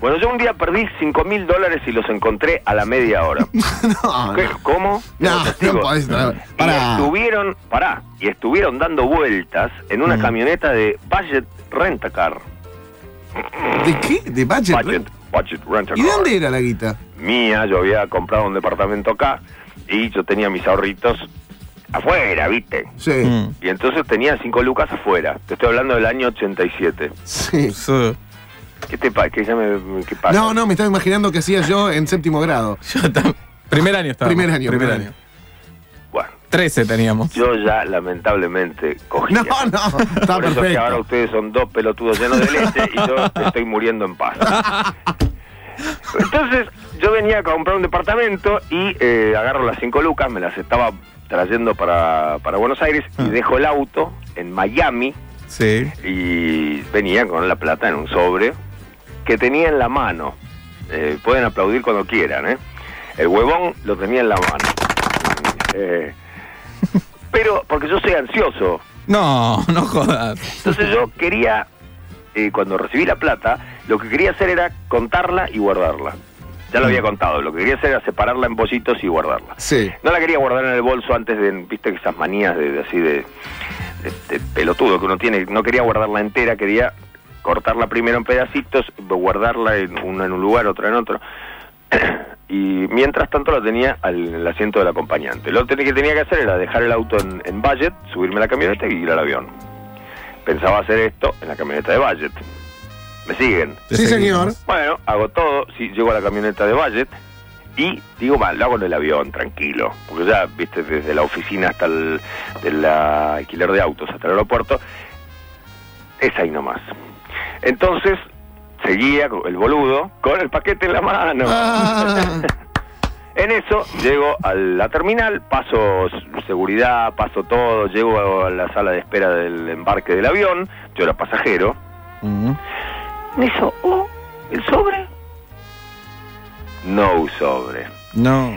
Bueno, yo un día perdí 5 mil dólares y los encontré a la media hora. no, ¿Qué? no. ¿Cómo? No, no podés traer- Y Pará. estuvieron, pará, y estuvieron dando vueltas en una Mm. camioneta de Budget Rentacar. ¿De qué? ¿De budget? Budget, budget Rentacar. ¿Y de dónde era la guita? Mía, yo había comprado un departamento acá y yo tenía mis ahorritos afuera, ¿viste? Sí. Mm. Y entonces tenía 5 lucas afuera. Te estoy hablando del año 87. Sí. Sí. ¿Qué te pasa? ¿Qué, ya me- qué pasa? No, no, me estaba imaginando que hacía yo en séptimo grado. Yo primer año estaba. Primer año, Primer primer año. Bueno, 13 teníamos. yo ya lamentablemente cogí. No, no, está Por eso es que ahora ustedes son dos pelotudos llenos de leche y yo estoy muriendo en paz. Entonces, yo venía a comprar un departamento y eh, agarro las cinco lucas, me las estaba trayendo para, para Buenos Aires y Ah. dejo el auto en Miami Sí. y venía con la plata en un sobre que tenía en la mano. Eh, pueden aplaudir cuando quieran, ¿eh? El huevón lo tenía en la mano. Eh, pero, porque yo soy ansioso, No, no jodas. entonces yo quería, eh, cuando recibí la plata, lo que quería hacer era contarla y guardarla. Ya lo había contado, lo que quería hacer era separarla en bollitos y guardarla. Sí. No la quería guardar en el bolso antes de, viste, esas manías de, de así de, de- de pelotudo que uno tiene. No quería guardarla entera, quería cortarla primero en pedacitos, guardarla en una en un lugar, otra en otro. y mientras tanto la tenía al en el asiento del acompañante. Lo que tenía- que hacer era dejar el auto en, en budget, subirme a la camioneta y ir al avión. Pensaba hacer esto en la camioneta de budget. ¿Me siguen? Sí, señor. Bueno, hago todo, sí, llego a la camioneta de budget y digo, mal, lo hago en el avión, tranquilo, porque ya, viste, desde la oficina hasta el del alquiler de autos hasta el aeropuerto, es ahí nomás. Entonces, seguía el boludo con el paquete en la mano. Ah. En eso llego a la terminal, paso seguridad, paso todo, llego a la sala de espera del embarque del avión, yo era pasajero, Mm. me hizo, oh, el sobre. No sobre. No.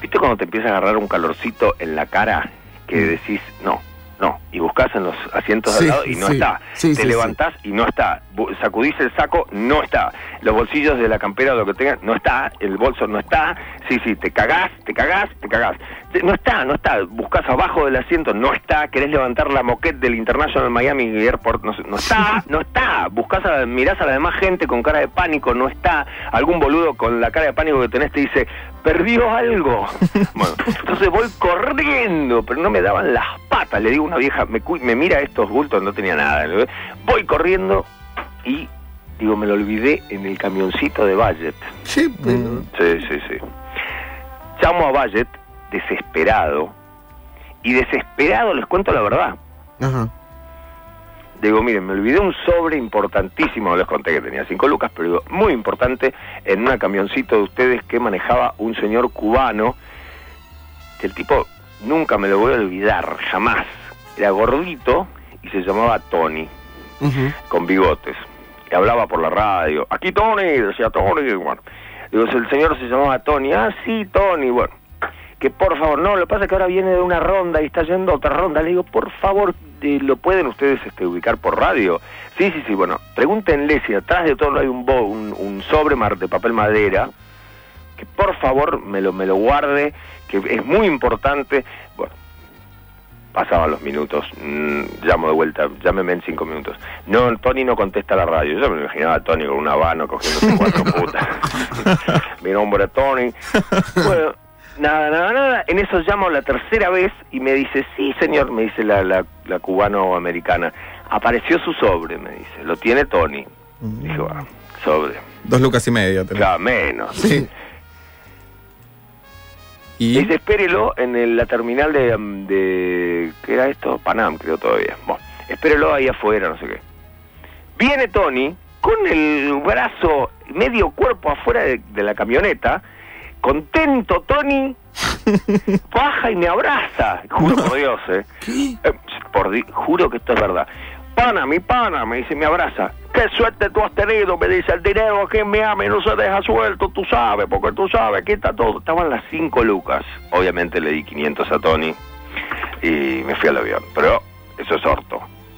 ¿Viste cuando te empieza a agarrar un calorcito en la cara que Mm. decís, no, no, y buscas en los asientos Sí, de al lado y no sí, está? sí, te levantás y no está. Sacudís el saco, no está. Los bolsillos de la campera o lo que tengas, no está. El bolso no está. Sí, sí, te cagás, te cagás, te cagás. No está, no está. Buscas abajo del asiento, no está. Querés levantar la moquette del International Miami Airport, no, no está, no está. Buscas a, mirás a la demás gente con cara de pánico, no está. Algún boludo con la cara de pánico que tenés te dice, perdió algo. bueno, entonces voy corriendo, pero no me daban las patas. Le digo a una vieja, me, me mira estos bultos, no tenía nada. Voy corriendo y digo, me lo olvidé en el camioncito de Budget. Qué pelo. Mm. Sí, sí, sí. Llamo a Budget desesperado y desesperado les cuento la verdad. Ajá. Digo, miren, me olvidé un sobre importantísimo, no les conté que tenía cinco lucas, pero digo, muy importante, en un camioncito de ustedes que manejaba un señor cubano, que el tipo nunca me lo voy a olvidar, jamás. Era gordito y se llamaba Tony, con bigotes. Y hablaba por la radio, aquí Tony, decía Tony, bueno. Digo, el señor se llamaba Tony, ah, sí, Tony, bueno. Que por favor, no, lo que pasa es que ahora viene de una ronda y está yendo a otra ronda. Le digo, por favor, ¿lo pueden ustedes este, ubicar por radio? Sí, sí, sí, bueno, pregúntenle si atrás de todo hay un, bo- un, un sobre de papel madera, que por favor me lo, me lo guarde, que es muy importante. Bueno, pasaban los minutos, mm, llamo de vuelta, llámeme en cinco minutos. No, Tony no contesta la radio. Yo me imaginaba a Tony con un habano cogiéndose cuatro putas. Mi nombre es Tony. Bueno, nada, nada, nada. En eso llamo la tercera vez y me dice, sí, señor, me dice la, la, la cubano-americana. Apareció su sobre, me dice. Lo tiene Tony. Dije, "Ah, sobre. Dos lucas y medio. tenés. Menos. Sí. Y. Dice, espérelo en el- la terminal de, mm, de... ¿Qué era esto? Panam, creo todavía. Bueno, espérelo ahí afuera, no sé qué. Viene Tony con el brazo, medio cuerpo afuera de, de la camioneta, contento Tony, baja y me abraza. Juro por Dios, ¿eh? Eh, por di- juro que esto es verdad. Pana, mi pana, me dice, me abraza. Qué suerte tú has tenido, me dice, el dinero que me ama y no se deja suelto, tú sabes, porque tú sabes, aquí está todo. Estaban las cinco lucas. Obviamente le di 500 a Tony y me fui al avión. Pero eso es orto.